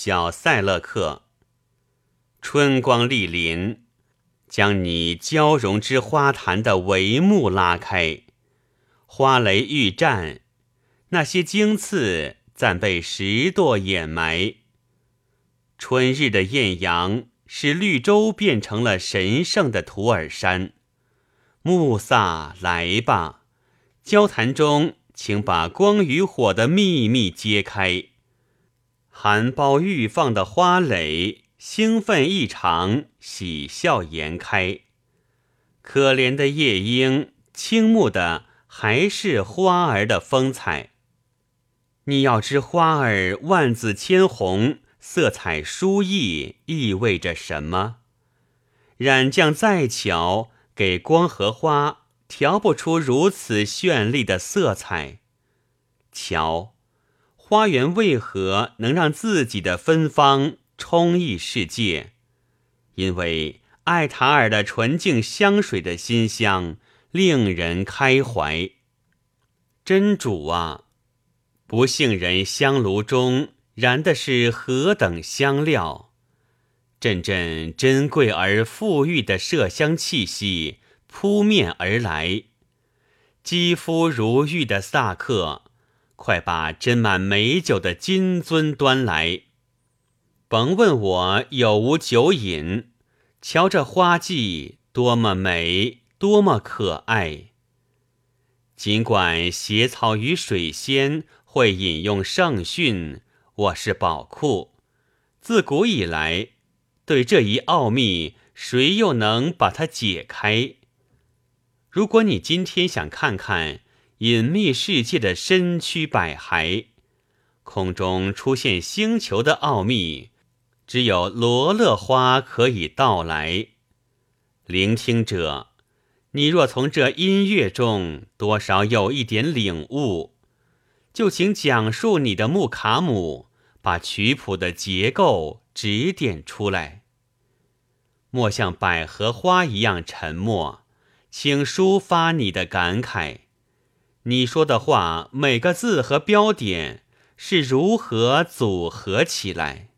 小塞勒克。春光莅临，将你交融之花坛的帷幕拉开，花蕾欲绽，那些荆刺暂被石垛掩埋。春日的艳阳使绿洲变成了神圣的土尔山。穆萨，来吧，交谈中，请把光与火的秘密揭开。含苞欲放的花蕾。兴奋异常，喜笑颜开。可怜的夜莺，倾慕的还是花儿的风采。你要知花儿万紫千红，色彩殊异，意味着什么？染匠再巧，给光和花调不出如此绚丽的色彩。瞧，花园为何能让自己的芬芳？充溢世界，因为艾塔尔的纯净香水的馨香令人开怀。真主啊，不幸人香炉中燃的是何等香料！阵阵珍贵而馥郁的麝香气息扑面而来。肌肤如玉的萨克，快把斟满美酒的金樽端来。甭问我有无酒饮，瞧这花季多么美，多么可爱。尽管邪草与水仙会引用圣训，我是宝库。自古以来，对这一奥秘，谁又能把它解开？如果你今天想看看隐秘世界的身躯百骸，空中出现星球的奥秘。只有罗勒花可以到来，聆听者，你若从这音乐中多少有一点领悟，就请讲述你的木卡姆，把曲谱的结构指点出来。莫像百合花一样沉默，请抒发你的感慨。你说的话每个字和标点是如何组合起来？